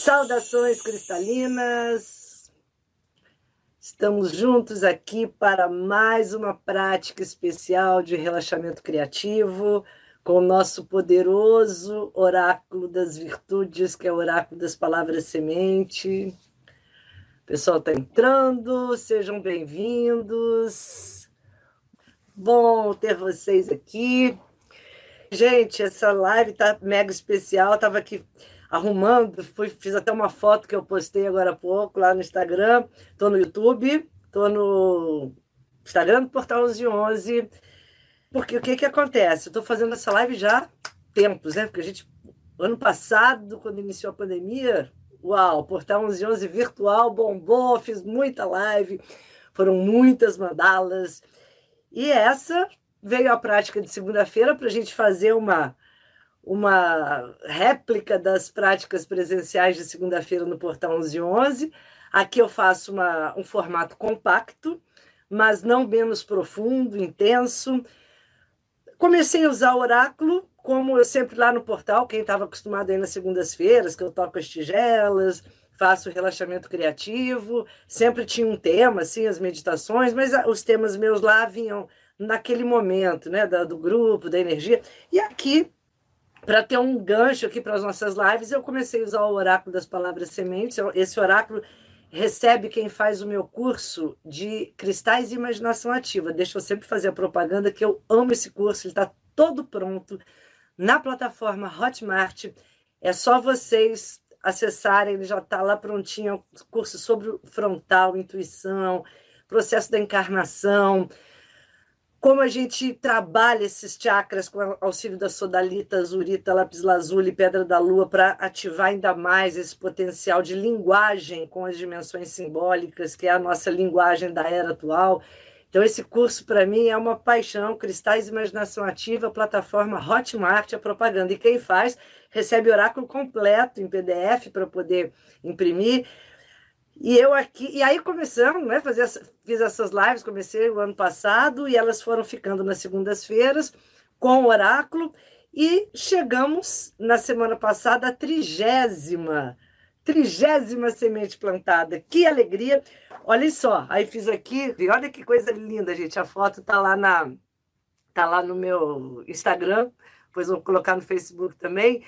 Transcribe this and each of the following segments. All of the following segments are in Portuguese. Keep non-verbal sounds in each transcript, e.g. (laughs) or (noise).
Saudações cristalinas! Estamos juntos aqui para mais uma prática especial de relaxamento criativo com o nosso poderoso oráculo das virtudes, que é o oráculo das palavras semente. O pessoal está entrando, sejam bem-vindos. Bom ter vocês aqui. Gente, essa live tá mega especial. Tava aqui arrumando, fui, fiz até uma foto que eu postei agora há pouco lá no Instagram, estou no YouTube, estou no Instagram do Portal 1111, porque o que que acontece? Eu estou fazendo essa live já há tempos, né? Porque a gente, ano passado, quando iniciou a pandemia, uau, Portal 1111 virtual bombou, fiz muita live, foram muitas mandalas, e essa veio a prática de segunda-feira para a gente fazer uma uma réplica das práticas presenciais de segunda-feira no Portal 1111. Aqui eu faço uma, um formato compacto, mas não menos profundo, intenso. Comecei a usar oráculo, como eu sempre lá no portal, quem estava acostumado aí nas segundas-feiras, que eu toco as tigelas, faço relaxamento criativo, sempre tinha um tema, assim, as meditações, mas os temas meus lá vinham naquele momento, né, do grupo, da energia. E aqui para ter um gancho aqui para as nossas lives, eu comecei a usar o oráculo das palavras sementes. Esse oráculo recebe quem faz o meu curso de cristais e imaginação ativa. Deixa eu sempre fazer a propaganda que eu amo esse curso, ele está todo pronto na plataforma Hotmart. É só vocês acessarem, ele já está lá prontinho, é curso sobre frontal, intuição, processo da encarnação, como a gente trabalha esses chakras com auxílio da sodalita, azurita, lápis lazuli, pedra da lua, para ativar ainda mais esse potencial de linguagem com as dimensões simbólicas, que é a nossa linguagem da era atual. Então, esse curso, para mim, é uma paixão. Cristais Imaginação Ativa, plataforma Hotmart, a propaganda. E quem faz recebe oráculo completo em PDF para poder imprimir. E eu aqui, e aí começamos, né? Fazer, fiz essas lives, comecei o ano passado, e elas foram ficando nas segundas-feiras com o oráculo, e chegamos na semana passada à trigésima, trigésima semente plantada. Que alegria! Olha só, aí fiz aqui, olha que coisa linda, gente. A foto tá lá na tá lá no meu Instagram, depois vou colocar no Facebook também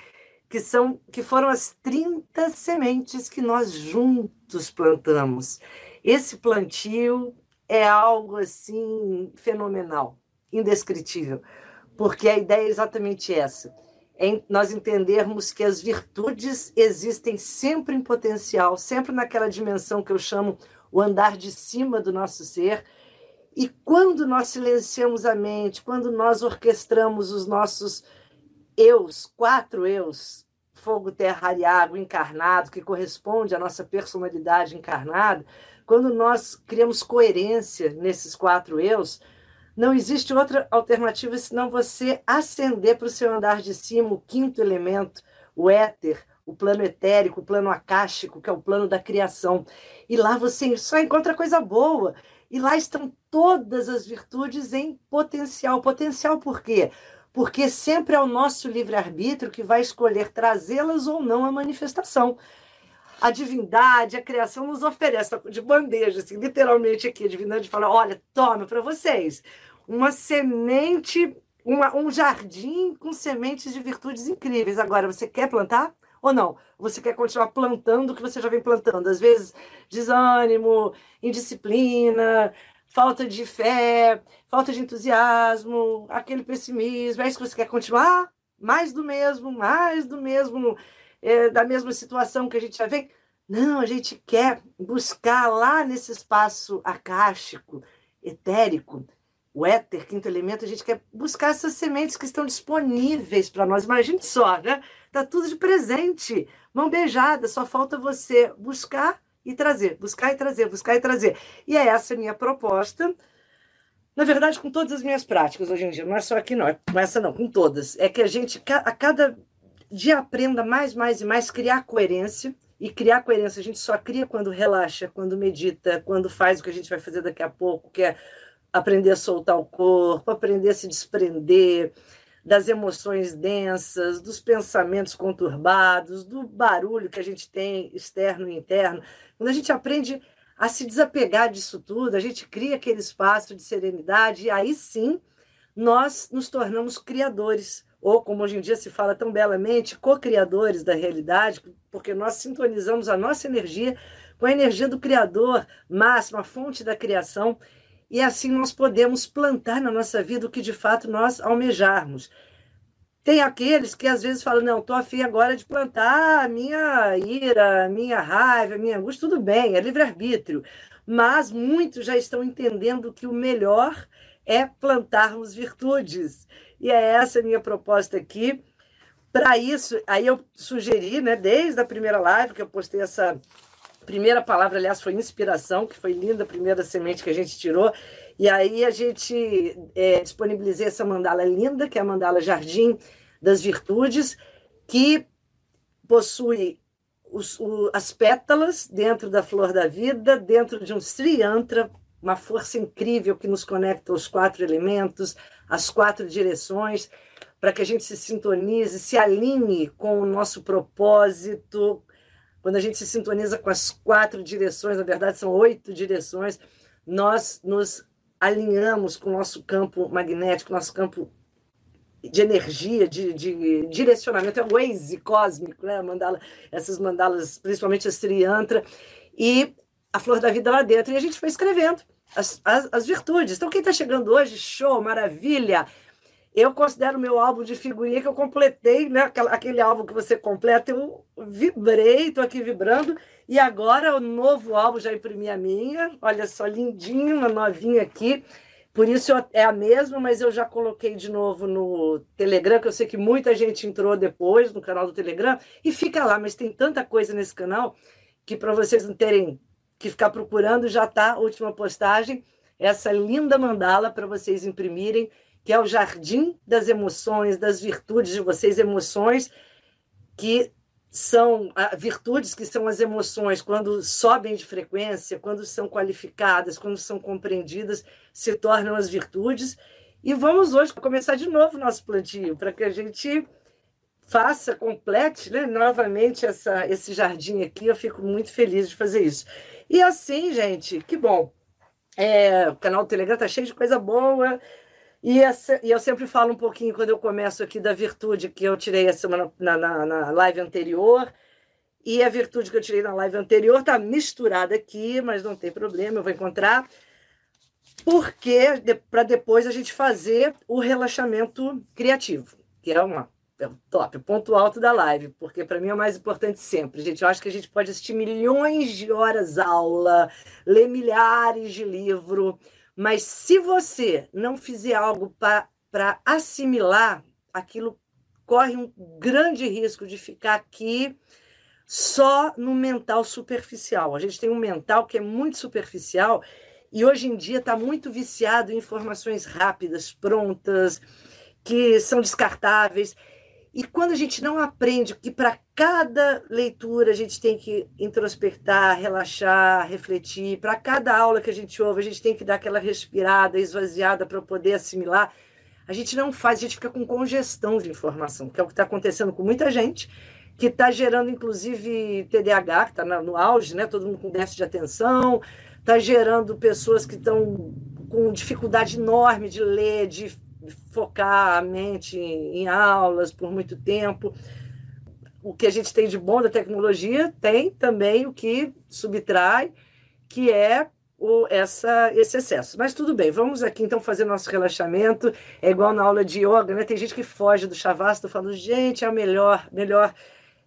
que são que foram as 30 sementes que nós juntos plantamos. Esse plantio é algo assim fenomenal, indescritível, porque a ideia é exatamente essa. É nós entendermos que as virtudes existem sempre em potencial, sempre naquela dimensão que eu chamo o andar de cima do nosso ser. E quando nós silenciamos a mente, quando nós orquestramos os nossos eus, quatro eus, fogo, terra e água encarnado, que corresponde à nossa personalidade encarnada, quando nós criamos coerência nesses quatro eus, não existe outra alternativa senão você ascender para o seu andar de cima, o quinto elemento, o éter, o plano etérico, o plano acástico, que é o plano da criação. E lá você só encontra coisa boa. E lá estão todas as virtudes em potencial. Potencial por quê? Porque sempre é o nosso livre-arbítrio que vai escolher trazê-las ou não à manifestação. A divindade, a criação nos oferece de bandeja, assim, literalmente aqui, a divindade fala: olha, toma para vocês uma semente, uma, um jardim com sementes de virtudes incríveis. Agora, você quer plantar? ou não? Você quer continuar plantando o que você já vem plantando? Às vezes, desânimo, indisciplina, falta de fé, falta de entusiasmo, aquele pessimismo. É isso que você quer continuar? Mais do mesmo, mais do mesmo, é, da mesma situação que a gente já vem? Não, a gente quer buscar lá nesse espaço acástico, etérico, o éter, quinto elemento, a gente quer buscar essas sementes que estão disponíveis para nós. Imagine só, né? Tá tudo de presente, mão beijada, só falta você buscar e trazer, buscar e trazer, buscar e trazer. E é essa a minha proposta. Na verdade, com todas as minhas práticas hoje em dia, não é só aqui, não, é com essa não, com todas. É que a gente, a cada dia, aprenda mais, mais e mais criar coerência. E criar coerência a gente só cria quando relaxa, quando medita, quando faz o que a gente vai fazer daqui a pouco, que é aprender a soltar o corpo, aprender a se desprender, das emoções densas, dos pensamentos conturbados, do barulho que a gente tem externo e interno. Quando a gente aprende a se desapegar disso tudo, a gente cria aquele espaço de serenidade e aí sim nós nos tornamos criadores, ou como hoje em dia se fala tão belamente, co-criadores da realidade, porque nós sintonizamos a nossa energia com a energia do Criador máximo, a fonte da criação, e assim nós podemos plantar na nossa vida o que de fato nós almejarmos. Tem aqueles que às vezes falam: não, estou afim agora de plantar a minha ira, a minha raiva, a minha angústia, tudo bem, é livre-arbítrio. Mas muitos já estão entendendo que o melhor é plantarmos virtudes. E é essa a minha proposta aqui. Para isso, aí eu sugeri, né, desde a primeira live que eu postei essa primeira palavra, aliás, foi inspiração, que foi linda a primeira semente que a gente tirou. E aí a gente é, disponibilizei essa mandala linda, que é a mandala Jardim das Virtudes, que possui os, o, as pétalas dentro da flor da vida, dentro de um Sri Yantra, uma força incrível que nos conecta aos quatro elementos, às quatro direções, para que a gente se sintonize, se alinhe com o nosso propósito, quando a gente se sintoniza com as quatro direções, na verdade são oito direções, nós nos alinhamos com o nosso campo magnético, nosso campo de energia, de, de direcionamento, é o Waze cósmico, né? Mandala, essas mandalas, principalmente a Sri Yantra, e a Flor da Vida lá dentro. E a gente foi escrevendo as, as, as virtudes. Então, quem está chegando hoje, show, maravilha! Eu considero meu álbum de figurinha que eu completei, né? Aquele álbum que você completa, eu vibrei, estou aqui vibrando. E agora o novo álbum já imprimi a minha. Olha só, lindinho, uma novinha aqui. Por isso é a mesma, mas eu já coloquei de novo no Telegram, que eu sei que muita gente entrou depois no canal do Telegram, e fica lá, mas tem tanta coisa nesse canal que para vocês não terem que ficar procurando, já está a última postagem, essa linda mandala para vocês imprimirem que é o jardim das emoções, das virtudes de vocês, emoções que são ah, virtudes que são as emoções quando sobem de frequência, quando são qualificadas, quando são compreendidas, se tornam as virtudes. E vamos hoje começar de novo o nosso plantio para que a gente faça, complete né, novamente essa, esse jardim aqui. Eu fico muito feliz de fazer isso. E assim, gente, que bom. É, o canal do Telegram está cheio de coisa boa. E, essa, e, eu sempre falo um pouquinho, quando eu começo aqui, da virtude que eu tirei a semana, na, na, na live anterior. E a virtude que eu tirei na live anterior está misturada aqui, mas não tem problema, eu vou encontrar. Porque de, para depois a gente fazer o relaxamento criativo, que é uma é o top, ponto alto da live, porque para mim é o mais importante sempre. Gente, eu acho que a gente pode assistir milhões de horas aula, ler milhares de livros mas se você não fizer algo para assimilar, aquilo corre um grande risco de ficar aqui só no mental superficial. A gente tem um mental que é muito superficial e hoje em dia está muito viciado em informações rápidas, prontas, que são descartáveis. E quando a gente não aprende que para cada leitura a gente tem que introspectar, relaxar, refletir, para cada aula que a gente ouve a gente tem que dar aquela respirada, esvaziada para poder assimilar, a gente não faz, a gente fica com congestão de informação, que é o que está acontecendo com muita gente, que está gerando inclusive TDAH, que está no auge, né? todo mundo com déficit de atenção, está gerando pessoas que estão com dificuldade enorme de ler, de focar a mente em aulas por muito tempo. O que a gente tem de bom da tecnologia tem também o que subtrai, que é o, essa, esse excesso. Mas tudo bem, vamos aqui então fazer nosso relaxamento. É igual na aula de yoga, né? Tem gente que foge do shavasana, falando, gente, é o melhor, melhor.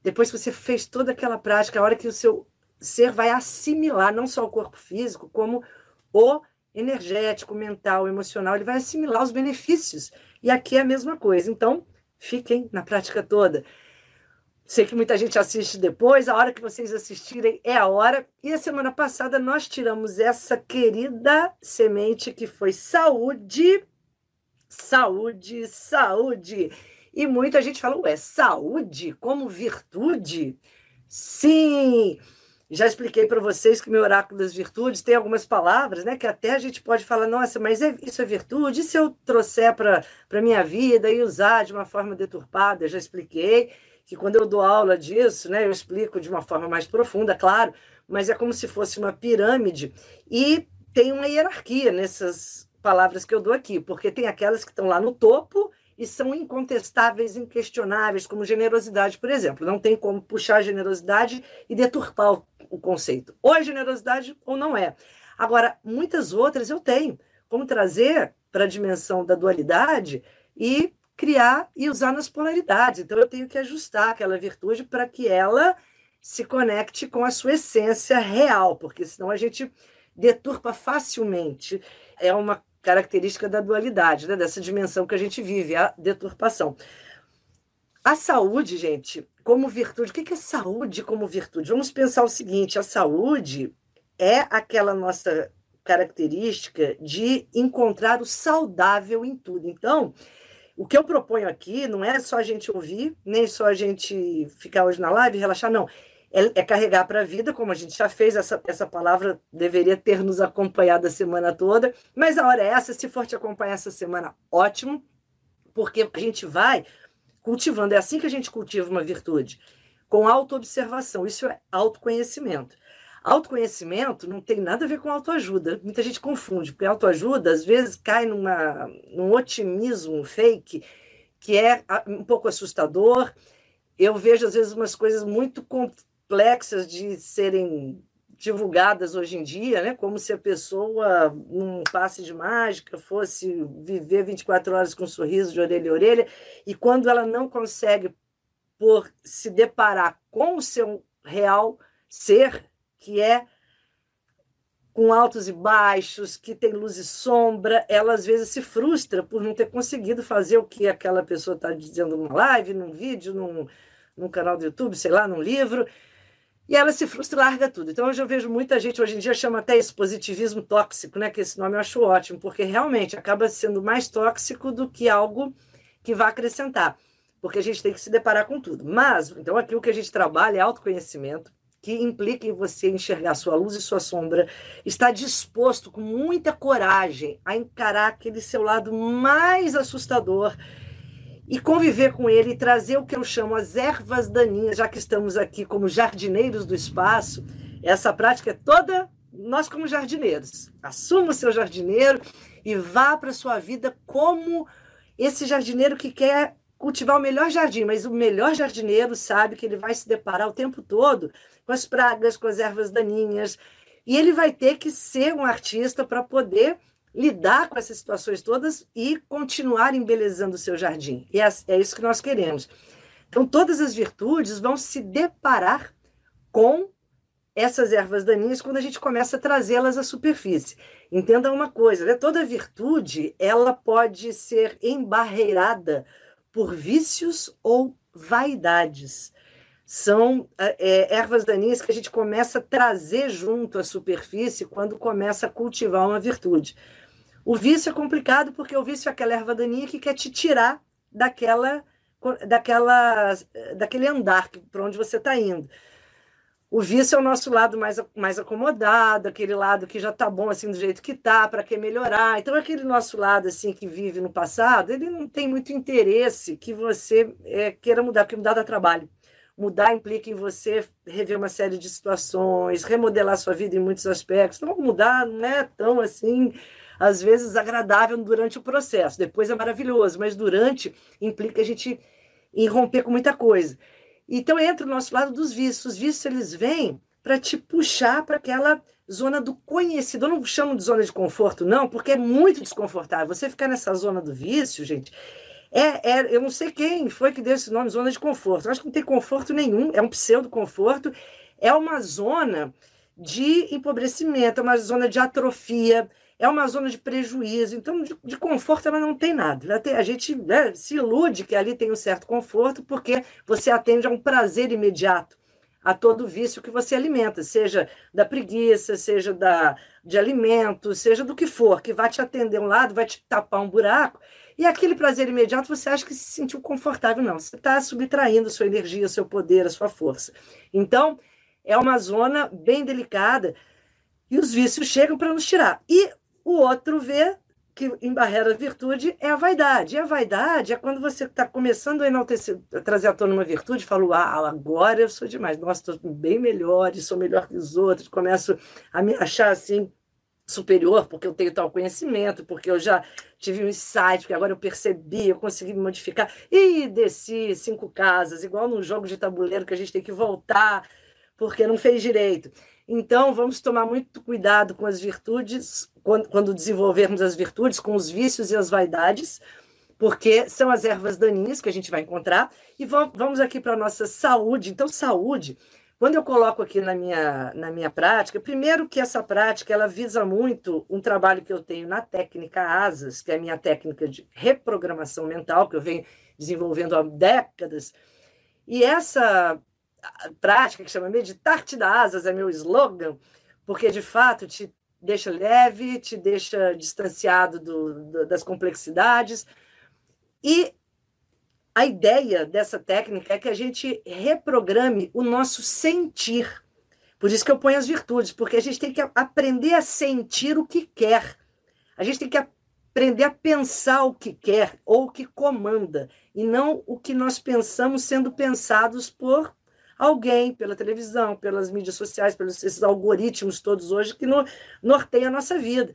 Depois que você fez toda aquela prática, a hora que o seu ser vai assimilar não só o corpo físico, como o energético, mental, emocional, ele vai assimilar os benefícios. E aqui é a mesma coisa. Então, fiquem na prática toda. Sei que muita gente assiste depois, a hora que vocês assistirem é a hora. E a semana passada nós tiramos essa querida semente que foi saúde, saúde, saúde. E muita gente fala, ué, saúde como virtude? Sim! Já expliquei para vocês que meu oráculo das virtudes tem algumas palavras, né? Que até a gente pode falar, nossa, mas é, isso é virtude? E se eu trouxer para a minha vida e usar de uma forma deturpada? Eu já expliquei que quando eu dou aula disso, né, eu explico de uma forma mais profunda, claro, mas é como se fosse uma pirâmide e tem uma hierarquia nessas palavras que eu dou aqui, porque tem aquelas que estão lá no topo e são incontestáveis, inquestionáveis, como generosidade, por exemplo. Não tem como puxar a generosidade e deturpar o, o conceito. Ou é generosidade ou não é. Agora, muitas outras eu tenho, como trazer para a dimensão da dualidade e criar e usar nas polaridades. Então, eu tenho que ajustar aquela virtude para que ela se conecte com a sua essência real, porque senão a gente deturpa facilmente. É uma característica da dualidade, né? dessa dimensão que a gente vive, a deturpação. A saúde, gente, como virtude, o que é saúde como virtude? Vamos pensar o seguinte: a saúde é aquela nossa característica de encontrar o saudável em tudo. Então, o que eu proponho aqui não é só a gente ouvir, nem só a gente ficar hoje na live e relaxar, não. É, é carregar para a vida, como a gente já fez, essa, essa palavra deveria ter nos acompanhado a semana toda, mas a hora é essa, se for te acompanhar essa semana, ótimo, porque a gente vai cultivando, é assim que a gente cultiva uma virtude, com autoobservação, isso é autoconhecimento. Autoconhecimento não tem nada a ver com autoajuda. Muita gente confunde, porque autoajuda às vezes cai numa, num otimismo fake que é um pouco assustador. Eu vejo às vezes umas coisas muito complexas de serem divulgadas hoje em dia, né? Como se a pessoa, num passe de mágica, fosse viver 24 horas com um sorriso de orelha a orelha, e quando ela não consegue por se deparar com o seu real ser, que é com altos e baixos, que tem luz e sombra, ela às vezes se frustra por não ter conseguido fazer o que aquela pessoa está dizendo numa live, num vídeo, num, num canal do YouTube, sei lá, num livro, e ela se frustra e larga tudo. Então, hoje eu vejo muita gente, hoje em dia chama até esse positivismo tóxico, né? Que esse nome eu acho ótimo, porque realmente acaba sendo mais tóxico do que algo que vai acrescentar, porque a gente tem que se deparar com tudo. Mas, então, aqui o que a gente trabalha é autoconhecimento, que implica em você enxergar sua luz e sua sombra, estar disposto com muita coragem a encarar aquele seu lado mais assustador e conviver com ele e trazer o que eu chamo as ervas daninhas, já que estamos aqui como jardineiros do espaço. Essa prática é toda nós como jardineiros. Assuma o seu jardineiro e vá para a sua vida como esse jardineiro que quer cultivar o melhor jardim, mas o melhor jardineiro sabe que ele vai se deparar o tempo todo com as pragas, com as ervas daninhas, e ele vai ter que ser um artista para poder lidar com essas situações todas e continuar embelezando o seu jardim. E é, é isso que nós queremos. Então, todas as virtudes vão se deparar com essas ervas daninhas quando a gente começa a trazê-las à superfície. Entenda uma coisa, né? toda virtude ela pode ser embarreirada por vícios ou vaidades. São é, ervas daninhas que a gente começa a trazer junto à superfície quando começa a cultivar uma virtude. O vício é complicado porque o vício é aquela erva daninha que quer te tirar daquela, daquela, daquele andar para onde você está indo. O vício é o nosso lado mais, mais acomodado, aquele lado que já está bom assim do jeito que está, para que melhorar. Então, aquele nosso lado assim que vive no passado, ele não tem muito interesse que você é, queira mudar, porque mudar dá trabalho. Mudar implica em você rever uma série de situações, remodelar sua vida em muitos aspectos. Então, mudar não é tão assim, às vezes, agradável durante o processo. Depois é maravilhoso, mas durante implica a gente romper com muita coisa. Então entra o nosso lado dos vícios. Os vícios eles vêm para te puxar para aquela zona do conhecido. Eu não chamo de zona de conforto, não, porque é muito desconfortável. Você ficar nessa zona do vício, gente, é, é, eu não sei quem foi que deu esse nome, zona de conforto. Eu acho que não tem conforto nenhum, é um pseudo-conforto, é uma zona de empobrecimento, é uma zona de atrofia, é uma zona de prejuízo. Então, de, de conforto ela não tem nada. Tem, a gente né, se ilude que ali tem um certo conforto, porque você atende a um prazer imediato a todo vício que você alimenta, seja da preguiça, seja da, de alimento, seja do que for, que vai te atender um lado, vai te tapar um buraco, e aquele prazer imediato você acha que se sentiu confortável. Não, você está subtraindo sua energia, seu poder, a sua força. Então, é uma zona bem delicada e os vícios chegam para nos tirar. E o outro vê que embarrera a virtude é a vaidade. E a vaidade é quando você está começando a enaltecer, a trazer à tona uma virtude, fala, uau, agora eu sou demais, nossa, estou bem melhor, sou melhor que os outros, começo a me achar assim superior, porque eu tenho tal conhecimento, porque eu já tive um insight, porque agora eu percebi, eu consegui me modificar, e desci cinco casas, igual num jogo de tabuleiro que a gente tem que voltar, porque não fez direito. Então, vamos tomar muito cuidado com as virtudes, quando, quando desenvolvermos as virtudes, com os vícios e as vaidades, porque são as ervas daninhas que a gente vai encontrar. E vamos aqui para a nossa saúde. Então, saúde, quando eu coloco aqui na minha, na minha prática, primeiro que essa prática ela visa muito um trabalho que eu tenho na técnica ASAS, que é a minha técnica de reprogramação mental, que eu venho desenvolvendo há décadas. E essa prática que chama Meditar-te da Asas, é meu slogan, porque de fato te deixa leve, te deixa distanciado do, do, das complexidades. E a ideia dessa técnica é que a gente reprograme o nosso sentir. Por isso que eu ponho as virtudes, porque a gente tem que aprender a sentir o que quer. A gente tem que aprender a pensar o que quer ou o que comanda, e não o que nós pensamos sendo pensados por alguém, pela televisão, pelas mídias sociais, pelos esses algoritmos todos hoje que no, norteiam a nossa vida.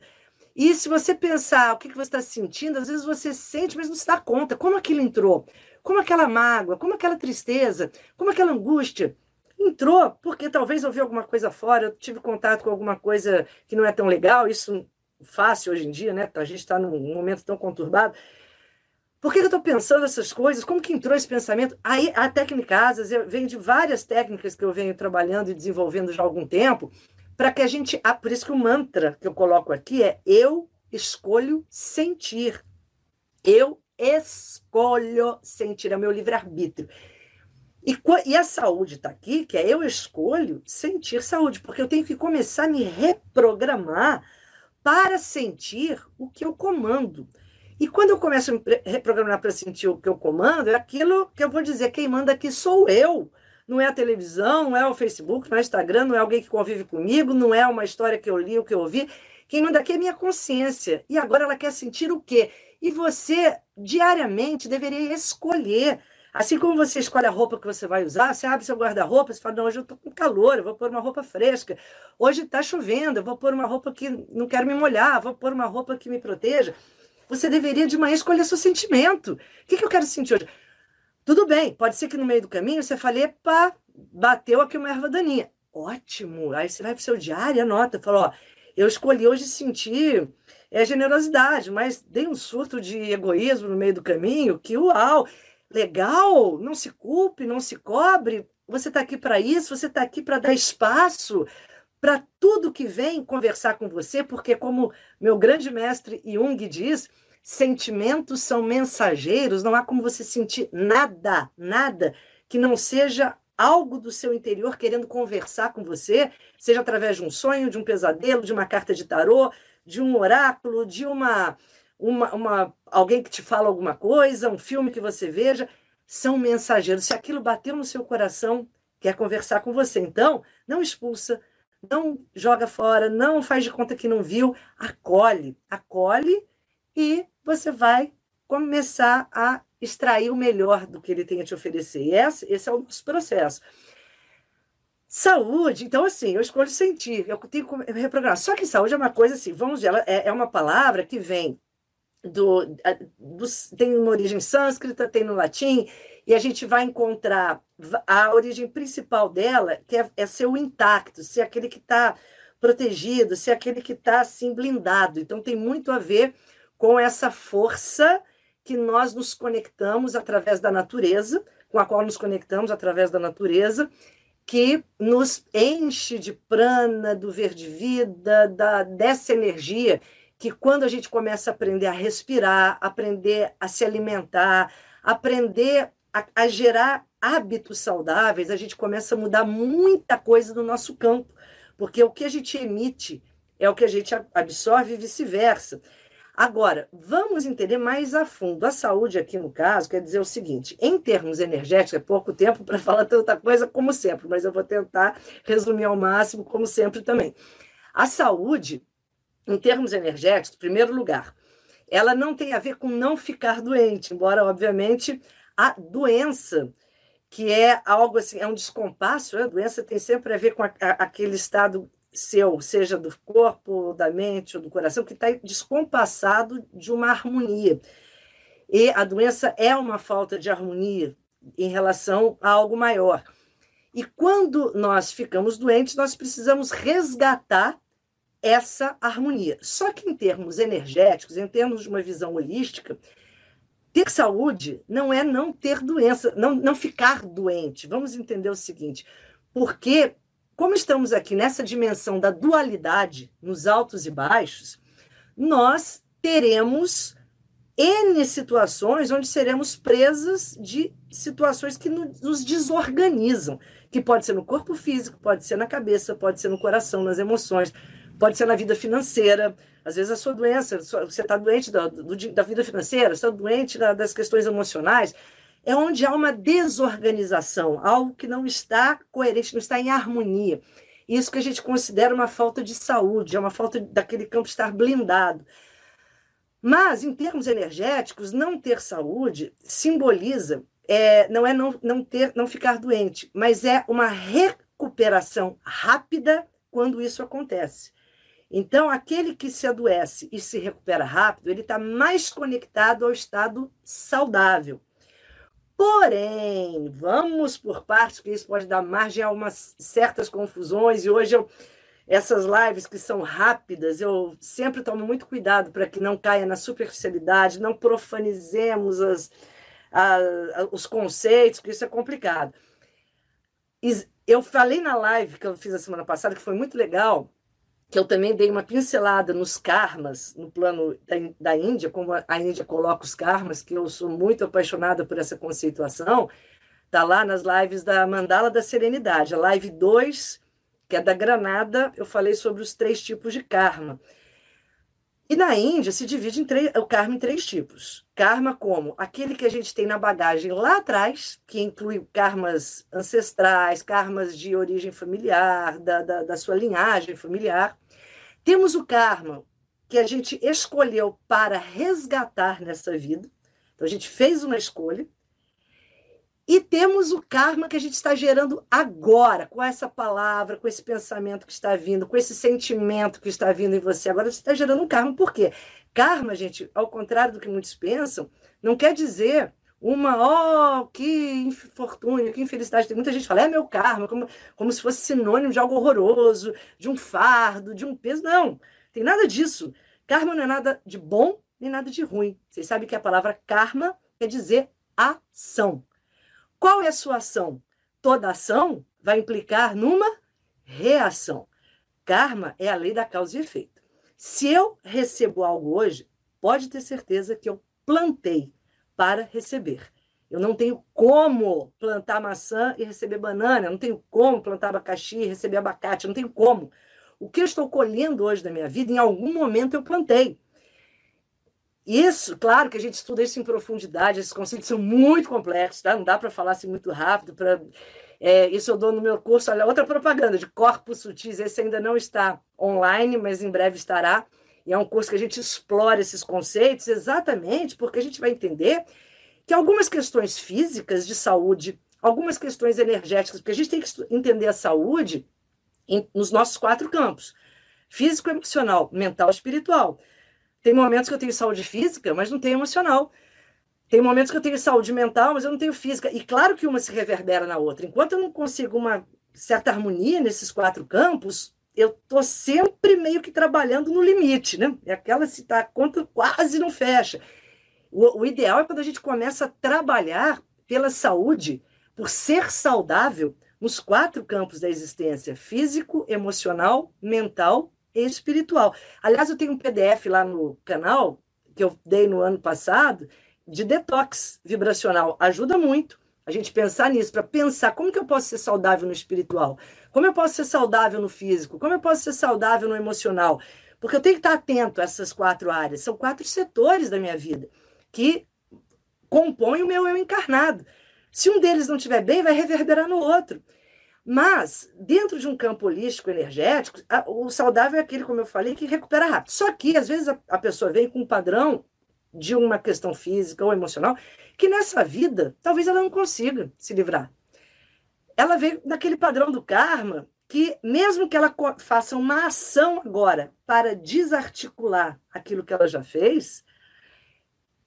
E se você pensar o que, que você está sentindo, às vezes você sente, mas não se dá conta como aquilo entrou, como aquela mágoa, como aquela tristeza, como aquela angústia. Entrou porque talvez eu vi alguma coisa fora, eu tive contato com alguma coisa que não é tão legal, isso fácil hoje em dia, né? A gente está num momento tão conturbado. Por que eu estou pensando essas coisas? Como que entrou esse pensamento? Aí a técnica Asas vem de várias técnicas que eu venho trabalhando e desenvolvendo já há algum tempo, para que a gente. Ah, por isso que o mantra que eu coloco aqui é eu escolho sentir. Eu escolho sentir, é o meu livre-arbítrio. E, e, a saúde está aqui, que é eu escolho sentir saúde, porque eu tenho que começar a me reprogramar para sentir o que eu comando. E quando eu começo a me reprogramar para sentir o que eu comando, é aquilo que eu vou dizer: quem manda aqui sou eu. Não é a televisão, não é o Facebook, não é o Instagram, não é alguém que convive comigo, não é uma história que eu li, o que eu ouvi. Quem manda aqui é minha consciência. E agora ela quer sentir o quê? E você, diariamente, deveria escolher. Assim como você escolhe a roupa que você vai usar, você abre seu guarda-roupa, você fala, não, hoje eu estou com calor, eu vou pôr uma roupa fresca. Hoje está chovendo, eu vou pôr uma roupa que não quero me molhar, vou pôr uma roupa que me proteja. Você deveria de manhã escolher seu sentimento. O que, que eu quero sentir hoje? Tudo bem, pode ser que no meio do caminho você fale, epa, bateu aqui uma erva daninha. Ótimo. Aí você vai para o seu diário anota, fala, ó, eu escolhi hoje sentir é, generosidade, mas dei um surto de egoísmo no meio do caminho, que uau, legal, não se culpe, não se cobre, você está aqui para isso, você está aqui para dar espaço para tudo que vem conversar com você, porque, como meu grande mestre Jung diz, sentimentos são mensageiros, não há como você sentir nada, nada que não seja algo do seu interior querendo conversar com você, seja através de um sonho, de um pesadelo, de uma carta de tarô, de um oráculo, de uma, uma, uma alguém que te fala alguma coisa, um filme que você veja, são mensageiros. Se aquilo bateu no seu coração, quer conversar com você, então não expulsa, não joga fora, não faz de conta que não viu, acolhe, acolhe e você vai começar a extrair o melhor do que ele tem a te oferecer. E esse, esse é o nosso processo. Saúde, então assim, eu escolho sentir, eu tenho que reprogramar. Só que saúde é uma coisa assim, vamos ela é, é uma palavra que vem do, do, tem uma origem sânscrita, tem no latim, e a gente vai encontrar a origem principal dela, que é, é ser o intacto, ser aquele que está protegido, ser aquele que está assim blindado. Então tem muito a ver com essa força que nós nos conectamos através da natureza, com a qual nos conectamos através da natureza, que nos enche de prana, do verde vida, da, dessa energia que quando a gente começa a aprender a respirar, aprender a se alimentar, aprender a, a gerar hábitos saudáveis, a gente começa a mudar muita coisa no nosso campo, porque o que a gente emite é o que a gente absorve e vice-versa. Agora, vamos entender mais a fundo. A saúde, aqui no caso, quer dizer o seguinte: em termos energéticos, é pouco tempo para (laughs) falar tanta coisa como sempre, mas eu vou tentar resumir ao máximo, como sempre também. A saúde, em termos energéticos, em primeiro lugar, ela não tem a ver com não ficar doente, embora, obviamente, a doença, que é algo assim, é um descompasso, né? a doença tem sempre a ver com a, a, aquele estado seu, seja do corpo, da mente ou do coração, que está descompassado de uma harmonia. E a doença é uma falta de harmonia em relação a algo maior. E quando nós ficamos doentes, nós precisamos resgatar essa harmonia. Só que em termos energéticos, em termos de uma visão holística, ter saúde não é não ter doença, não, não ficar doente. Vamos entender o seguinte: porque como estamos aqui nessa dimensão da dualidade, nos altos e baixos, nós teremos N situações onde seremos presas de situações que nos desorganizam, que pode ser no corpo físico, pode ser na cabeça, pode ser no coração, nas emoções, pode ser na vida financeira. Às vezes a sua doença, você está doente da, da vida financeira, está doente das questões emocionais, é onde há uma desorganização, algo que não está coerente, não está em harmonia. Isso que a gente considera uma falta de saúde, é uma falta daquele campo estar blindado. Mas, em termos energéticos, não ter saúde simboliza, é, não é não, não, ter, não ficar doente, mas é uma recuperação rápida quando isso acontece. Então, aquele que se adoece e se recupera rápido, ele está mais conectado ao estado saudável. Porém, vamos por partes, que isso pode dar margem a umas certas confusões, e hoje eu, essas lives que são rápidas, eu sempre tomo muito cuidado para que não caia na superficialidade, não profanizemos as, a, a, os conceitos, que isso é complicado. Eu falei na live que eu fiz a semana passada, que foi muito legal, que eu também dei uma pincelada nos karmas, no plano da, da Índia, como a Índia coloca os karmas, que eu sou muito apaixonada por essa conceituação, está lá nas lives da Mandala da Serenidade. A live 2, que é da Granada, eu falei sobre os três tipos de karma. E na Índia se divide três, o karma em três tipos. Karma como aquele que a gente tem na bagagem lá atrás, que inclui karmas ancestrais, karmas de origem familiar, da, da, da sua linhagem familiar. Temos o karma que a gente escolheu para resgatar nessa vida. Então a gente fez uma escolha e temos o karma que a gente está gerando agora, com essa palavra, com esse pensamento que está vindo, com esse sentimento que está vindo em você. Agora você está gerando um karma. Por quê? Karma, gente, ao contrário do que muitos pensam, não quer dizer uma, oh, que infortúnio, que infelicidade. Tem muita gente que fala, é meu karma, como, como se fosse sinônimo de algo horroroso, de um fardo, de um peso. Não, tem nada disso. Karma não é nada de bom nem nada de ruim. Vocês sabem que a palavra karma quer dizer ação. Qual é a sua ação? Toda ação vai implicar numa reação. Karma é a lei da causa e efeito. Se eu recebo algo hoje, pode ter certeza que eu plantei para receber. Eu não tenho como plantar maçã e receber banana, eu não tenho como plantar abacaxi e receber abacate, eu não tenho como. O que eu estou colhendo hoje da minha vida, em algum momento eu plantei. Isso, claro que a gente estuda isso em profundidade, esses conceitos são muito complexos, tá? Não dá para falar assim muito rápido. Pra... É, isso eu dou no meu curso, olha, outra propaganda de corpos sutis, esse ainda não está online, mas em breve estará. E é um curso que a gente explora esses conceitos exatamente porque a gente vai entender que algumas questões físicas de saúde, algumas questões energéticas, porque a gente tem que entender a saúde em, nos nossos quatro campos: físico, emocional, mental, espiritual. Tem momentos que eu tenho saúde física, mas não tenho emocional. Tem momentos que eu tenho saúde mental, mas eu não tenho física. E claro que uma se reverbera na outra. Enquanto eu não consigo uma certa harmonia nesses quatro campos, eu tô sempre meio que trabalhando no limite, né? É aquela se tá a conta quase não fecha. O, o ideal é quando a gente começa a trabalhar pela saúde, por ser saudável nos quatro campos da existência: físico, emocional, mental espiritual. Aliás, eu tenho um PDF lá no canal que eu dei no ano passado de detox vibracional. Ajuda muito a gente pensar nisso, para pensar como que eu posso ser saudável no espiritual, como eu posso ser saudável no físico, como eu posso ser saudável no emocional. Porque eu tenho que estar atento a essas quatro áreas. São quatro setores da minha vida que compõem o meu eu encarnado. Se um deles não estiver bem, vai reverberar no outro. Mas, dentro de um campo holístico energético, o saudável é aquele, como eu falei, que recupera rápido. Só que, às vezes, a, pessoa vem com um padrão de uma questão física ou emocional que nessa vida talvez ela não consiga se livrar. Ela vem daquele padrão do karma que, mesmo que ela faça uma ação agora para desarticular aquilo que ela já fez,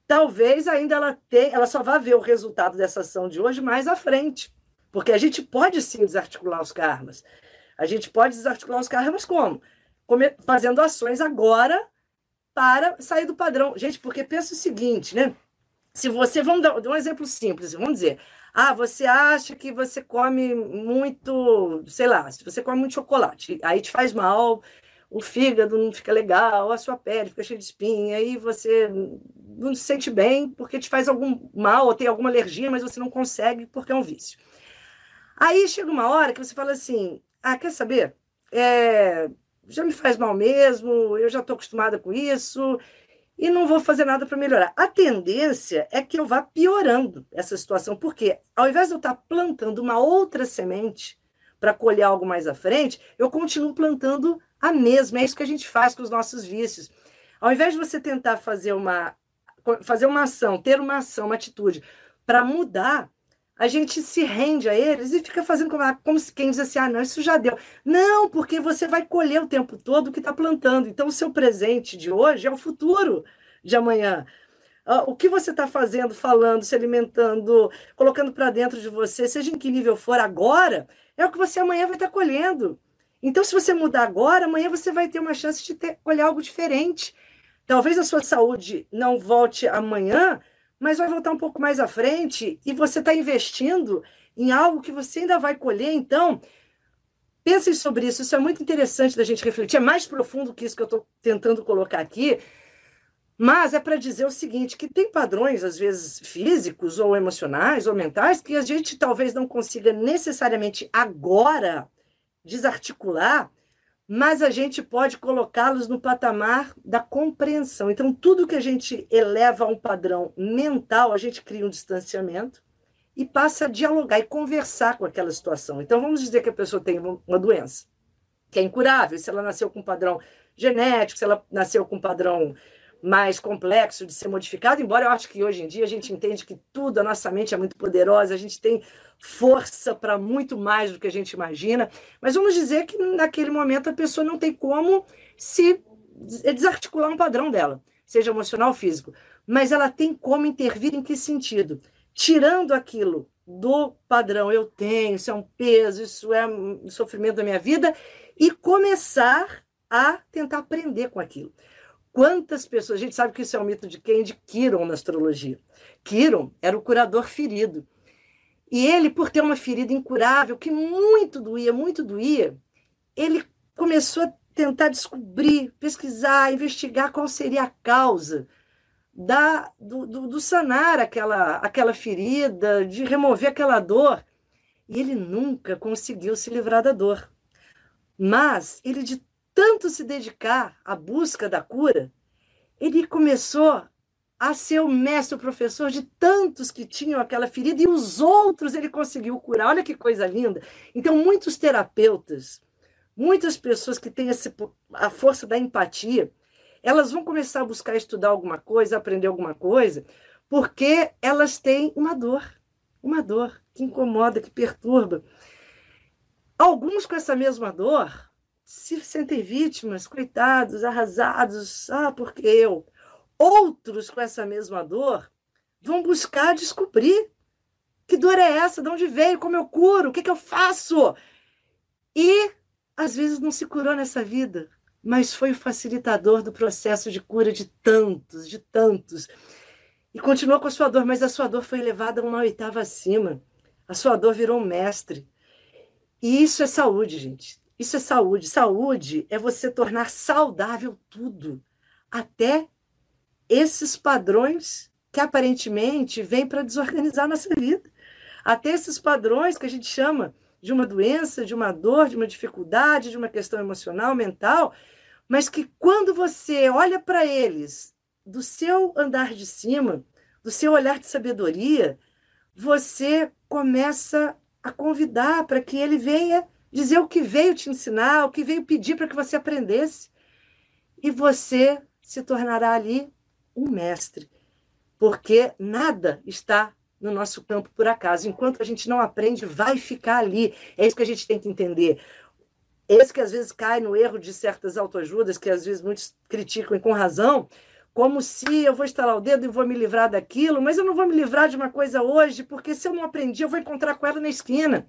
talvez ainda ela tenha, ela só vá ver o resultado dessa ação de hoje mais à frente. Porque a gente pode sim desarticular os karmas. A gente pode desarticular os karmas como? Fazendo ações agora para sair do padrão. Gente, porque pensa o seguinte, né? Se você, vamos dar um exemplo simples, vamos dizer, ah, você acha que você come muito, sei lá, se você come muito chocolate, aí te faz mal, o fígado não fica legal, a sua pele fica cheia de espinha, aí você não se sente bem porque te faz algum mal ou tem alguma alergia, mas você não consegue porque é um vício. Aí chega uma hora que você fala assim: ah, quer saber? É, já me faz mal mesmo, eu já estou acostumada com isso e não vou fazer nada para melhorar. A tendência é que eu vá piorando essa situação, porque ao invés de eu estar plantando uma outra semente para colher algo mais à frente, eu continuo plantando a mesma. É isso que a gente faz com os nossos vícios. Ao invés de você tentar fazer uma, fazer uma ação, ter uma ação, uma atitude para mudar, a gente se rende a eles e fica fazendo como, como se quem diz assim, ah, não, isso já deu. Não, porque você vai colher o tempo todo o que está plantando. Então, o seu presente de hoje é o futuro de amanhã. Uh, o que você está fazendo, falando, se alimentando, colocando para dentro de você, seja em que nível for agora, é o que você amanhã vai estar tá colhendo. Então, se você mudar agora, amanhã você vai ter uma chance de ter, colher algo diferente. Talvez a sua saúde não volte amanhã, mas vai voltar um pouco mais à frente e você está investindo em algo que você ainda vai colher. Então, pensem sobre isso. Isso é muito interessante da gente refletir. É mais profundo que isso que eu estou tentando colocar aqui. Mas é para dizer o seguinte: que tem padrões, às vezes físicos, ou emocionais, ou mentais, que a gente talvez não consiga necessariamente agora desarticular, mas a gente pode colocá-los no patamar da compreensão. Então, tudo que a gente eleva a um padrão mental, a gente cria um distanciamento e passa a dialogar e conversar com aquela situação. Então, vamos dizer que a pessoa tem uma doença que é incurável, se ela nasceu com um padrão genético, se ela nasceu com um padrão mais complexo de ser modificado, embora eu acho que hoje em dia a gente entende que tudo, a nossa mente é muito poderosa, a gente tem força para muito mais do que a gente imagina, mas vamos dizer que naquele momento a pessoa não tem como se desarticular um padrão dela, seja emocional ou físico, mas ela tem como intervir em que sentido? Tirando aquilo do padrão, eu tenho, isso é um peso, isso é um sofrimento da minha vida, e começar a tentar aprender com aquilo. Quantas pessoas, a gente sabe que isso é um mito de quem? De Quiron na astrologia. Quiron era o curador ferido. E ele, por ter uma ferida incurável, que muito doía, muito doía, ele começou a tentar descobrir, pesquisar, investigar qual seria a causa da, do, do, do sanar aquela, aquela ferida, de remover aquela dor. E ele nunca conseguiu se livrar da dor. Mas ele, de tanto se dedicar à busca da cura, ele começou a ser o mestre, o professor de tantos que tinham aquela ferida e os outros ele conseguiu curar. Olha que coisa linda. Então, muitos terapeutas, muitas pessoas que têm esse, a força da empatia, elas vão começar a buscar estudar alguma coisa, aprender alguma coisa, porque elas têm uma dor, uma dor que incomoda, que perturba. Alguns com essa mesma dor se sentem vítimas, coitados, arrasados, ah, porque eu. Outros com essa mesma dor vão buscar descobrir que dor é essa, de onde veio, como eu curo, o que, que eu faço. E às vezes não se curou nessa vida, mas foi o facilitador do processo de cura de tantos, de tantos. E continuou com a sua dor, mas a sua dor foi elevada uma oitava acima. A sua dor virou um mestre. E isso é saúde, gente. Isso é saúde. Saúde é você tornar saudável tudo, até esses padrões que aparentemente vêm para desorganizar nossa vida. Até esses padrões que a gente chama de uma doença, de uma dor, de uma dificuldade, de uma questão emocional, mental, mas que quando você olha para eles do seu andar de cima, do seu olhar de sabedoria, você começa a convidar para que ele venha dizer o que veio te ensinar, o que veio pedir para que você aprendesse. E você se tornará ali um mestre, porque nada está no nosso campo por acaso. Enquanto a gente não aprende, vai ficar ali. É isso que a gente tem que entender. Esse que às vezes cai no erro de certas autoajudas, que às vezes muitos criticam e com razão, como se eu vou estalar o dedo e vou me livrar daquilo, mas eu não vou me livrar de uma coisa hoje, porque se eu não aprendi, eu vou encontrar com ela na esquina.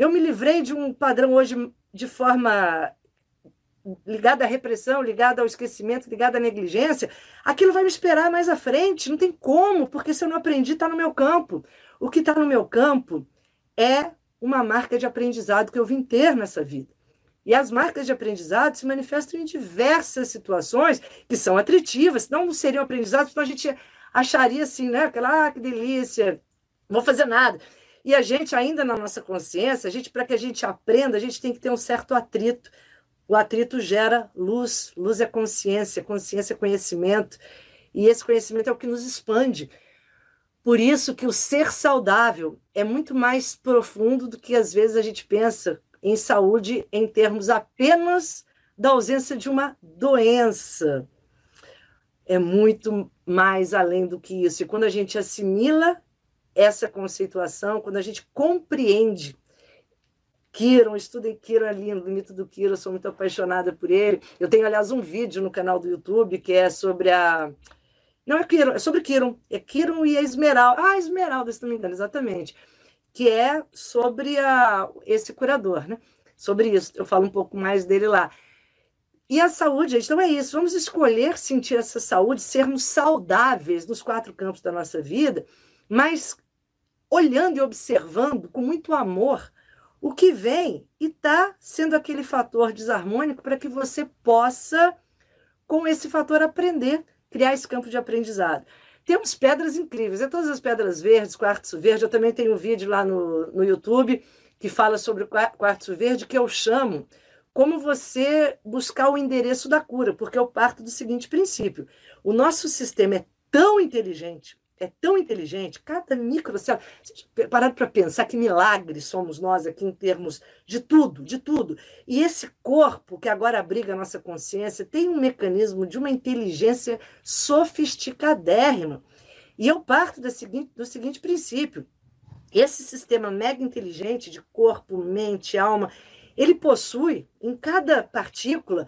Eu me livrei de um padrão hoje de forma ligada à repressão, ligada ao esquecimento, ligada à negligência, aquilo vai me esperar mais à frente. Não tem como, porque se eu não aprendi, está no meu campo. O que está no meu campo é uma marca de aprendizado que eu vim ter nessa vida. E as marcas de aprendizado se manifestam em diversas situações que são atritivas, senão não seriam aprendizados, senão a gente acharia assim, né? Aquela, ah, que delícia, não vou fazer nada. E a gente, ainda na nossa consciência, a gente, para que a gente aprenda, a gente tem que ter um certo atrito. O atrito gera luz, luz é consciência, consciência é conhecimento, e esse conhecimento é o que nos expande. Por isso que o ser saudável é muito mais profundo do que às vezes a gente pensa em saúde em termos apenas da ausência de uma doença. É muito mais além do que isso. E quando a gente assimila essa conceituação, quando a gente compreende Kiron, estudem Kiron é lindo, o mito do Kiron, sou muito apaixonada por ele. Eu tenho, aliás, um vídeo no canal do YouTube que é sobre a. Não é Kiron, é sobre Kiron. É Kiron e a Esmeralda. Ah, Esmeralda, se não me engano, exatamente que é sobre a, esse curador, né? Sobre isso, eu falo um pouco mais dele lá. E a saúde, gente, então é isso. Vamos escolher sentir essa saúde, sermos saudáveis nos quatro campos da nossa vida, mas olhando e observando com muito amor o que vem e está sendo aquele fator desarmônico para que você possa, com esse fator, aprender, criar esse campo de aprendizado. Temos pedras incríveis, é todas as pedras verdes, quartzo verde. Eu também tenho um vídeo lá no, no YouTube que fala sobre o quartzo verde, que eu chamo como você buscar o endereço da cura, porque eu parto do seguinte princípio: o nosso sistema é tão inteligente, é tão inteligente, cada microcélula. Parar para pensar que milagres somos nós aqui em termos de tudo, de tudo. E esse corpo que agora abriga a nossa consciência tem um mecanismo de uma inteligência sofisticadérrima. E eu parto do seguinte, do seguinte princípio: esse sistema mega inteligente de corpo, mente, alma, ele possui em cada partícula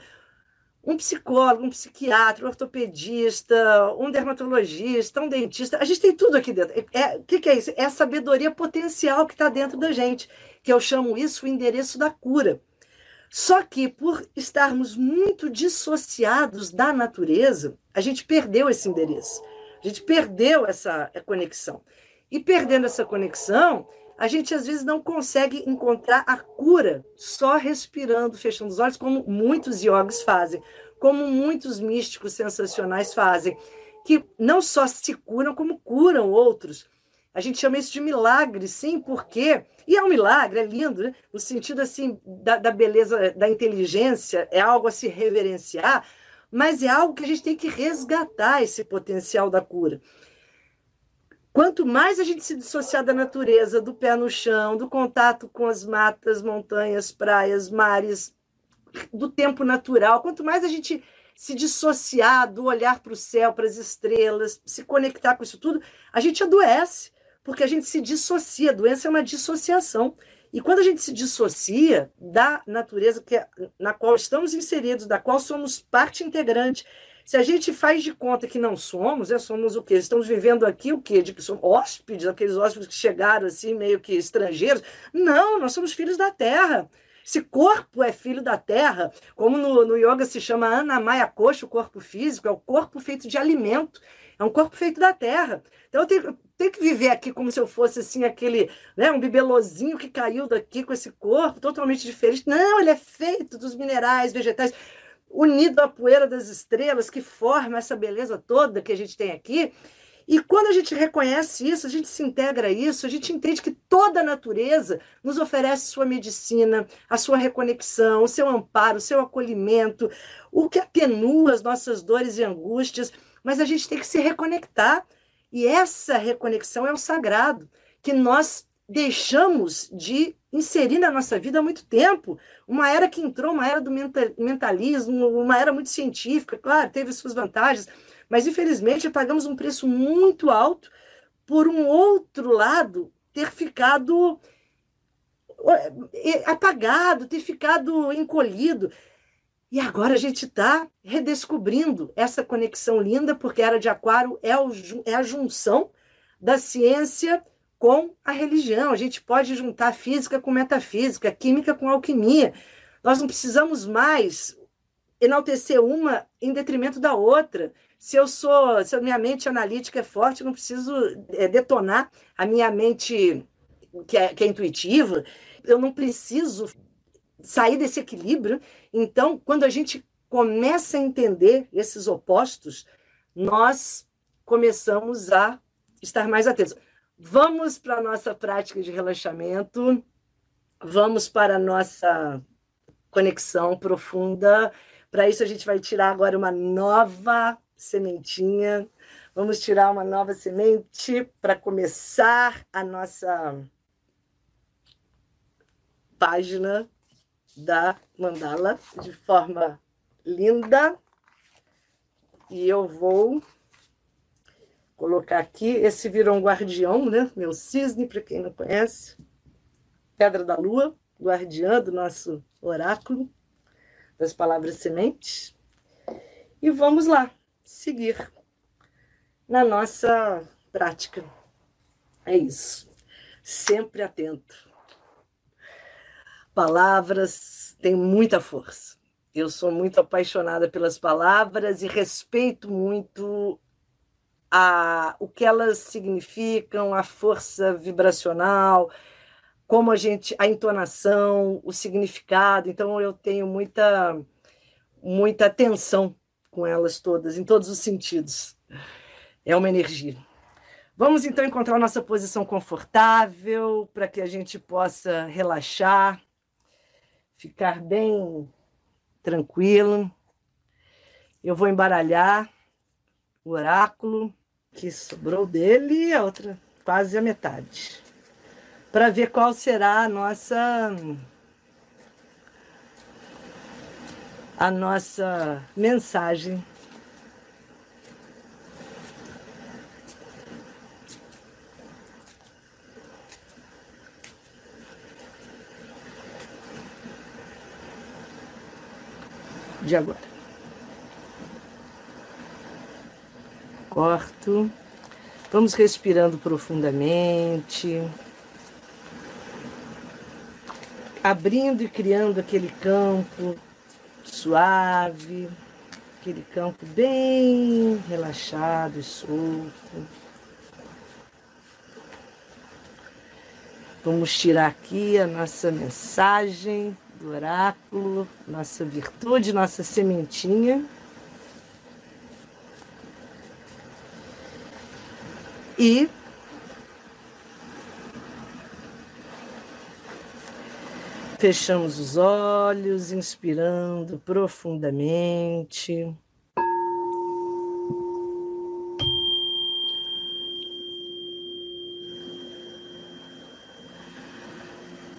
um psicólogo, um psiquiatra, um ortopedista, um dermatologista, um dentista. A gente tem tudo aqui dentro. O é, que, que é isso? É a sabedoria potencial que está dentro da gente, que eu chamo isso o endereço da cura. Só que por estarmos muito dissociados da natureza, a gente perdeu esse endereço. A gente perdeu essa conexão. E perdendo essa conexão, a gente às vezes não consegue encontrar a cura só respirando, fechando os olhos, como muitos yogis fazem, como muitos místicos sensacionais fazem, que não só se curam, como curam outros. A gente chama isso de milagre, sim, porque. E é um milagre, é lindo, né? no sentido assim da, da beleza, da inteligência, é algo a se reverenciar, mas é algo que a gente tem que resgatar esse potencial da cura. Quanto mais a gente se dissociar da natureza, do pé no chão, do contato com as matas, montanhas, praias, mares, do tempo natural, quanto mais a gente se dissociar do olhar para o céu, para as estrelas, se conectar com isso tudo, a gente adoece, porque a gente se dissocia. A doença é uma dissociação. E quando a gente se dissocia da natureza que é, na qual estamos inseridos, da qual somos parte integrante, se a gente faz de conta que não somos, é, somos o quê? Estamos vivendo aqui o quê? De que somos hóspedes, aqueles hóspedes que chegaram assim, meio que estrangeiros. Não, nós somos filhos da terra. Esse corpo é filho da terra, como no, no yoga se chama Anamaya Kosha, o corpo físico, é o corpo feito de alimento. É um corpo feito da terra. Então eu tenho, tenho que viver aqui como se eu fosse assim aquele, né, um bibelozinho que caiu daqui com esse corpo totalmente diferente. Não, ele é feito dos minerais, vegetais, unido à poeira das estrelas que forma essa beleza toda que a gente tem aqui. E quando a gente reconhece isso, a gente se integra a isso, a gente entende que toda a natureza nos oferece sua medicina, a sua reconexão, o seu amparo, o seu acolhimento, o que atenua as nossas dores e angústias, mas a gente tem que se reconectar. E essa reconexão é o sagrado, que nós deixamos de inserir na nossa vida há muito tempo. Uma era que entrou, uma era do mentalismo, uma era muito científica, claro, teve suas vantagens, mas infelizmente pagamos um preço muito alto por um outro lado ter ficado eh, apagado, ter ficado encolhido. E agora a gente está redescobrindo essa conexão linda, porque a Era de Aquário é, o, é a junção da ciência com a religião. A gente pode juntar física com metafísica, química com alquimia. Nós não precisamos mais enaltecer uma em detrimento da outra se eu sou, se a minha mente analítica é forte, eu não preciso é, detonar a minha mente que é, que é intuitiva, eu não preciso sair desse equilíbrio. Então, quando a gente começa a entender esses opostos, nós começamos a estar mais atentos. Vamos para a nossa prática de relaxamento, vamos para a nossa conexão profunda. Para isso, a gente vai tirar agora uma nova sementinha. Vamos tirar uma nova semente para começar a nossa página da mandala de forma linda. E eu vou colocar aqui. Esse virou um guardião, né? Meu cisne, para quem não conhece. Pedra da Lua, guardiã do nosso oráculo das palavras sementes. E vamos lá seguir na nossa prática. É isso. Sempre atento. Palavras têm muita força. Eu sou muito apaixonada pelas palavras e respeito muito a, o que elas significam, a força vibracional, como a gente, a entonação, o significado. Então eu tenho muita muita atenção com elas todas, em todos os sentidos. É uma energia. Vamos então encontrar nossa posição confortável para que a gente possa relaxar, ficar bem tranquilo. Eu vou embaralhar o oráculo que sobrou dele, a outra quase a metade, para ver qual será a nossa a nossa mensagem. De agora. Corto. Vamos respirando profundamente. Abrindo e criando aquele campo suave, aquele campo bem relaxado e solto. Vamos tirar aqui a nossa mensagem do oráculo, nossa virtude, nossa sementinha. E Fechamos os olhos, inspirando profundamente.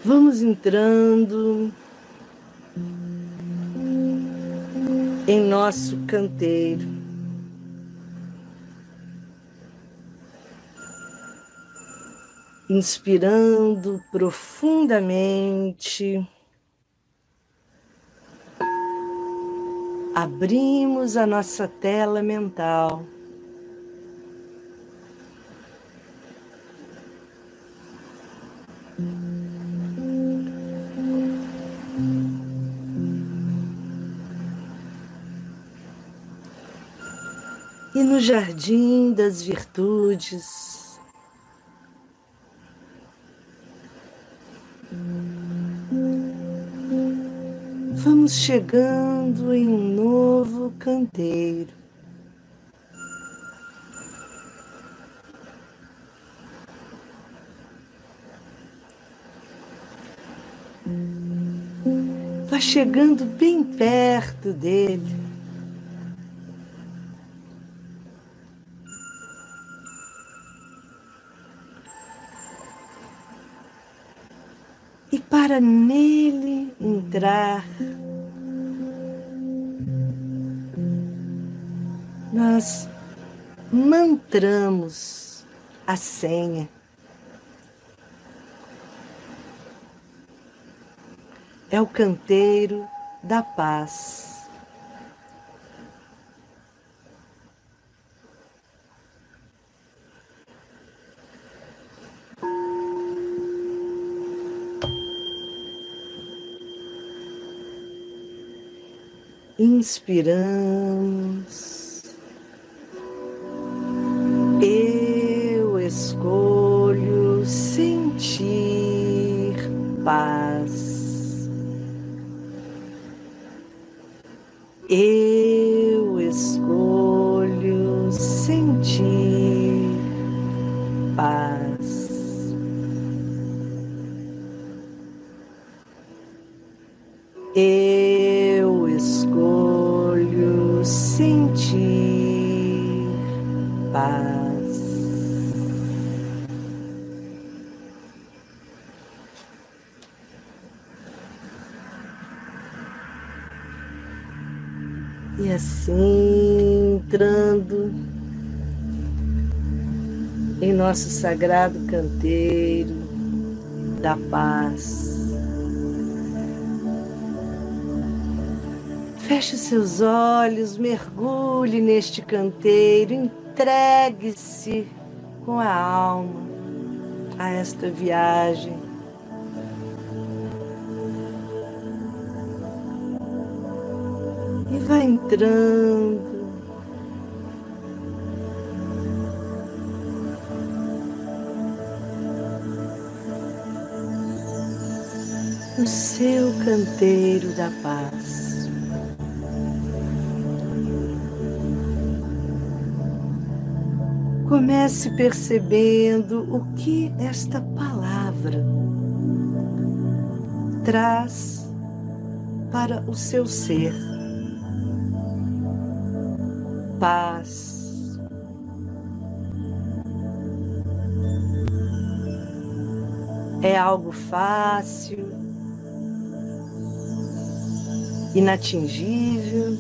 Vamos entrando em nosso canteiro. Inspirando profundamente. Abrimos a nossa tela mental. E no jardim das virtudes, vamos chegando em um novo canteiro. Vá chegando bem perto dele. E para nele entrar, nós mantramos a senha. é o canteiro da paz. Inspiramos. Nosso sagrado canteiro da paz. Feche seus olhos, mergulhe neste canteiro, entregue-se com a alma a esta viagem e vai entrando. No seu canteiro da paz. Comece percebendo o que esta palavra traz para o seu ser paz. É algo fácil, inatingível,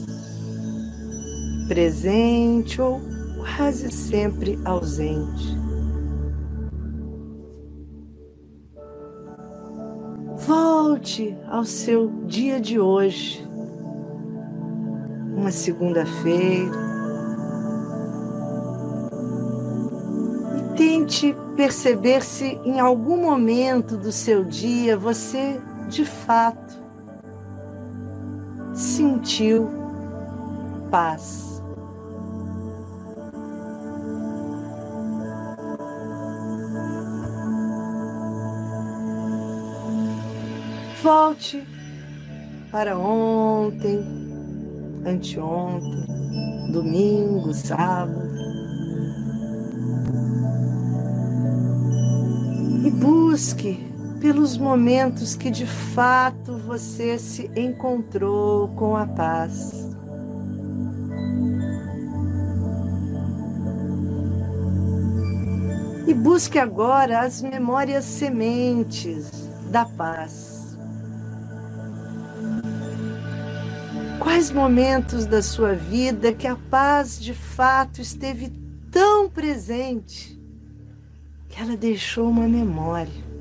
presente ou quase sempre ausente. Volte ao seu dia de hoje, uma segunda-feira, Tente perceber se em algum momento do seu dia você, de fato, sentiu paz. Volte para ontem, anteontem, domingo, sábado. e busque pelos momentos que de fato você se encontrou com a paz. E busque agora as memórias sementes da paz. Quais momentos da sua vida que a paz de fato esteve tão presente que ela deixou uma memória.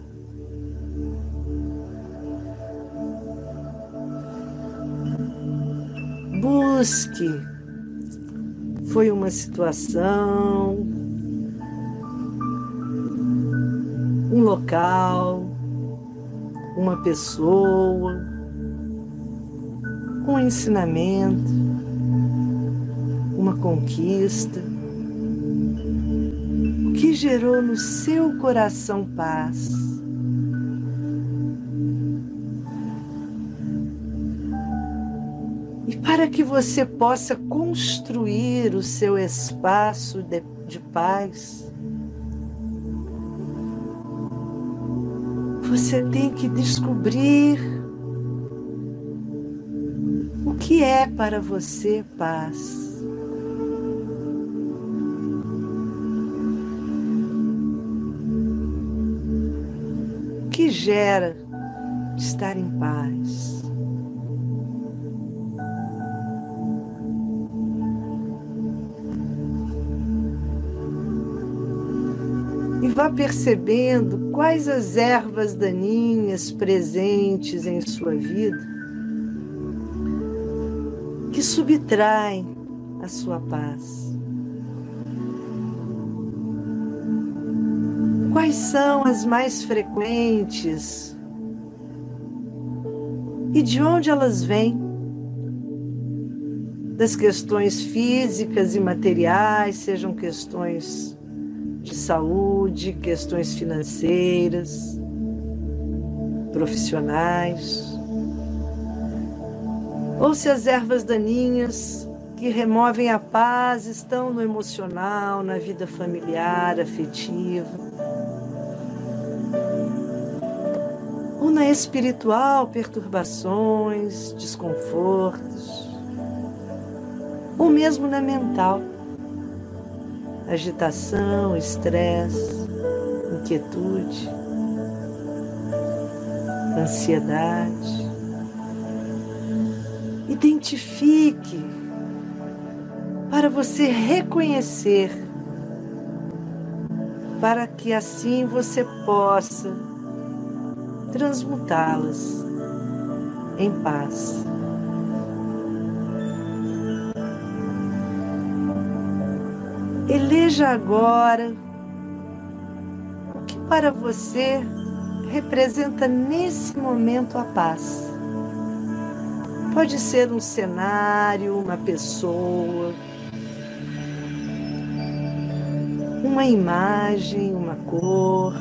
Busque. Foi uma situação, um local, uma pessoa, um ensinamento, uma conquista que gerou no seu coração paz. Para que você possa construir o seu espaço de, de paz, você tem que descobrir o que é para você paz. Que gera estar em paz? Vá percebendo quais as ervas daninhas presentes em sua vida que subtraem a sua paz. Quais são as mais frequentes e de onde elas vêm? Das questões físicas e materiais, sejam questões saúde, questões financeiras, profissionais. Ou se as ervas daninhas que removem a paz estão no emocional, na vida familiar, afetiva, ou na espiritual, perturbações, desconfortos, ou mesmo na mental, agitação, estresse, inquietude, ansiedade. Identifique para você reconhecer, para que assim você possa transmutá-las em paz. Eleja agora o que para você representa nesse momento a paz. Pode ser um cenário, uma pessoa, uma imagem, uma cor.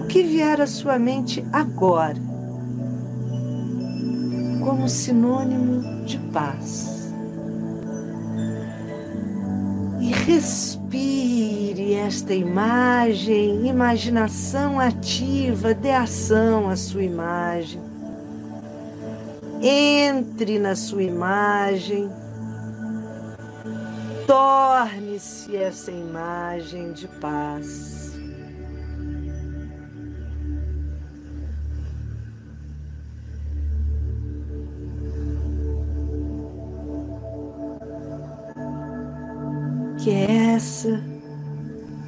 O que vier à sua mente agora, como sinônimo de paz. Respire esta imagem, imaginação ativa, dê ação à sua imagem entre na sua imagem, torne-se essa imagem de paz. Que é essa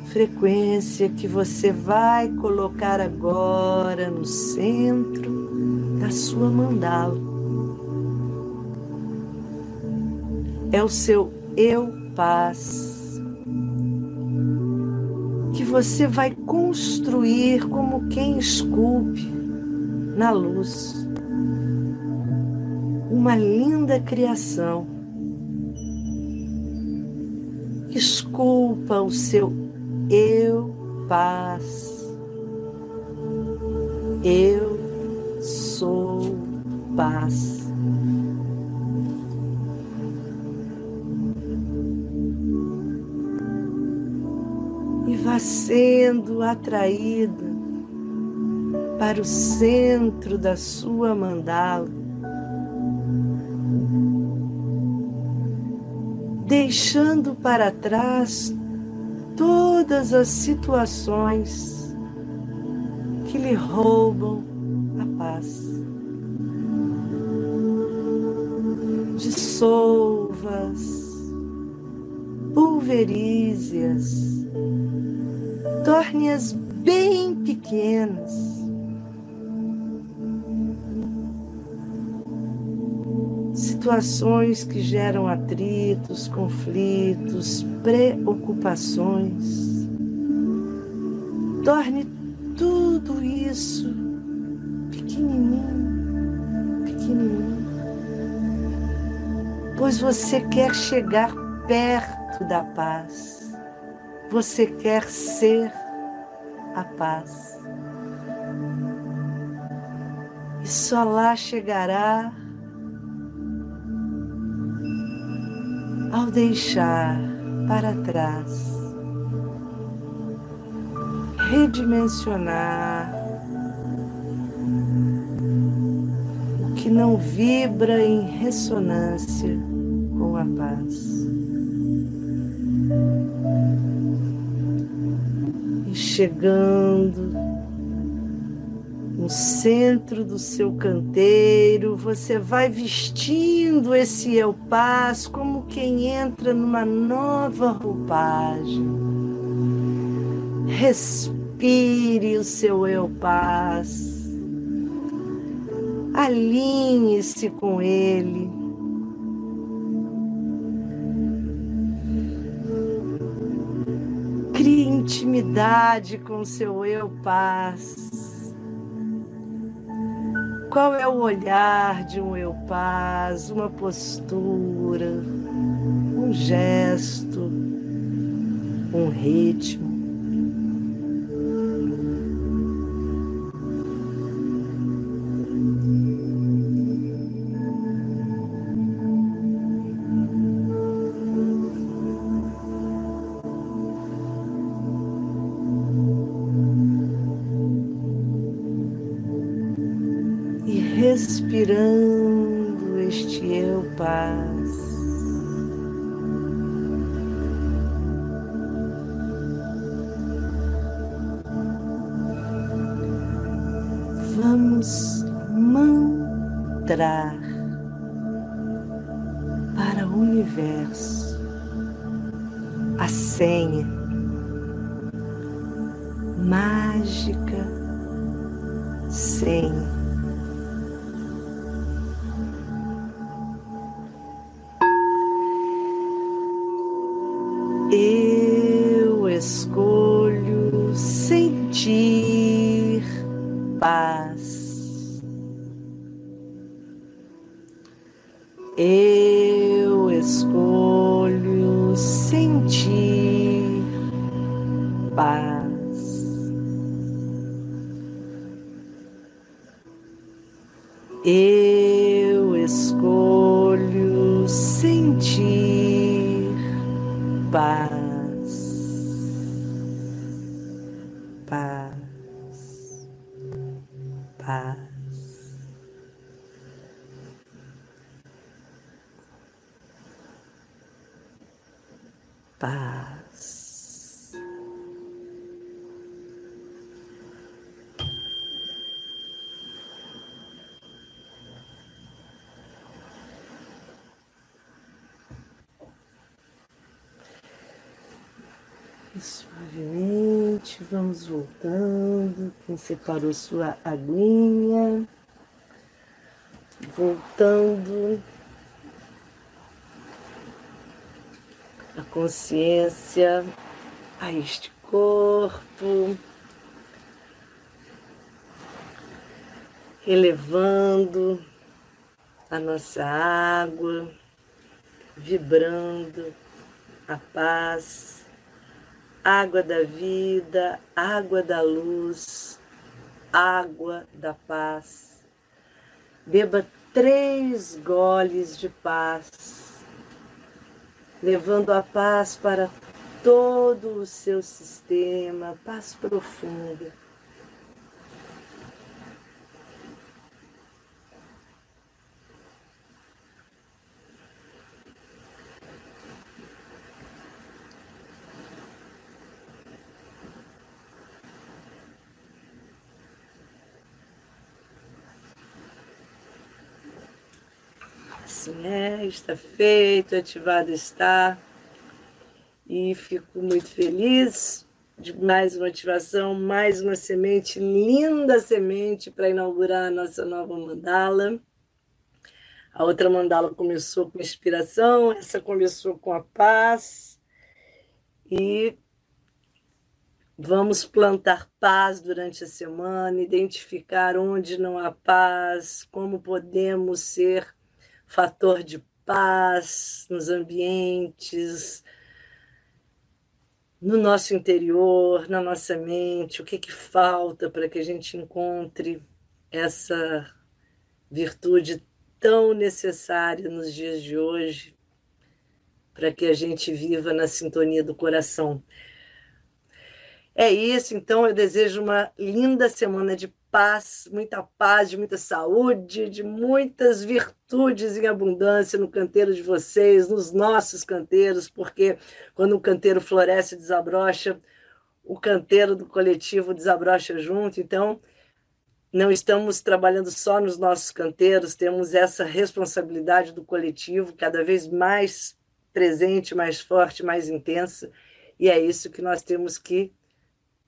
frequência que você vai colocar agora no centro da sua mandala. é o seu eu paz, que você vai construir como quem esculpe na luz uma linda criação. Esculpa o seu eu paz. Eu sou paz. vá sendo atraída para o centro da sua mandala, deixando para trás todas as situações que lhe roubam a paz. Dissolva-as, pulverize-as torne-as bem pequenas. Situações que geram atritos, conflitos, preocupações. Torne tudo isso pequenininho, pequenininho. Pois você quer chegar perto da paz Você quer ser a paz. E só lá chegará ao deixar para trás, redimensionar o que não vibra em ressonância com a paz. E chegando no centro do seu canteiro, você vai vestindo esse eu paz como quem entra numa nova roupagem. Respire o seu eu paz. Alinhe-se com ele. Crie intimidade com seu eu paz. Qual é o olhar de um eu paz, uma postura, um gesto, um ritmo? Respirando este eu paz. Vamos mantrar para o universo a senha mágica senha voltando. Quem separou sua aguinha, voltando. A consciência a este corpo, elevando a nossa água, vibrando a paz, água da vida, água da luz, água da paz. Beba três goles de paz levando a paz para todo o seu sistema, paz profunda. Assim é, está feito, ativado está. E fico muito feliz de mais uma ativação, mais uma semente, linda semente para inaugurar a nossa nova mandala. A outra mandala começou com inspiração, essa começou com a paz. E vamos plantar paz durante a semana, identificar onde não há paz, como podemos ser fator de paz nos ambientes, no nosso interior, na nossa mente, o que, que falta para que a gente encontre essa virtude tão necessária nos dias de hoje, para que a gente viva na sintonia do coração. É isso, então eu desejo uma linda semana de paz, muita paz, de muita saúde, de muitas virtudes em abundância no canteiro de vocês, nos nossos canteiros, porque quando o canteiro floresce e desabrocha, o canteiro do coletivo desabrocha junto. Então, não estamos trabalhando só nos nossos canteiros, temos essa responsabilidade do coletivo cada vez mais presente, mais forte, mais intensa, e é isso que nós temos que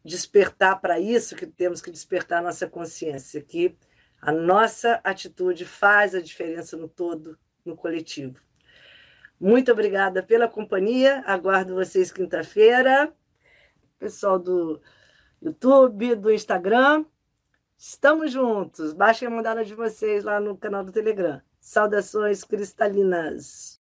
despertar para isso que temos que despertar nossa consciência, que a nossa atitude faz a diferença no todo, no coletivo. Muito obrigada pela companhia. Aguardo vocês quinta-feira. Pessoal do YouTube, do Instagram. Estamos juntos. Baixem a mandada de vocês lá no canal do Telegram. Saudações cristalinas.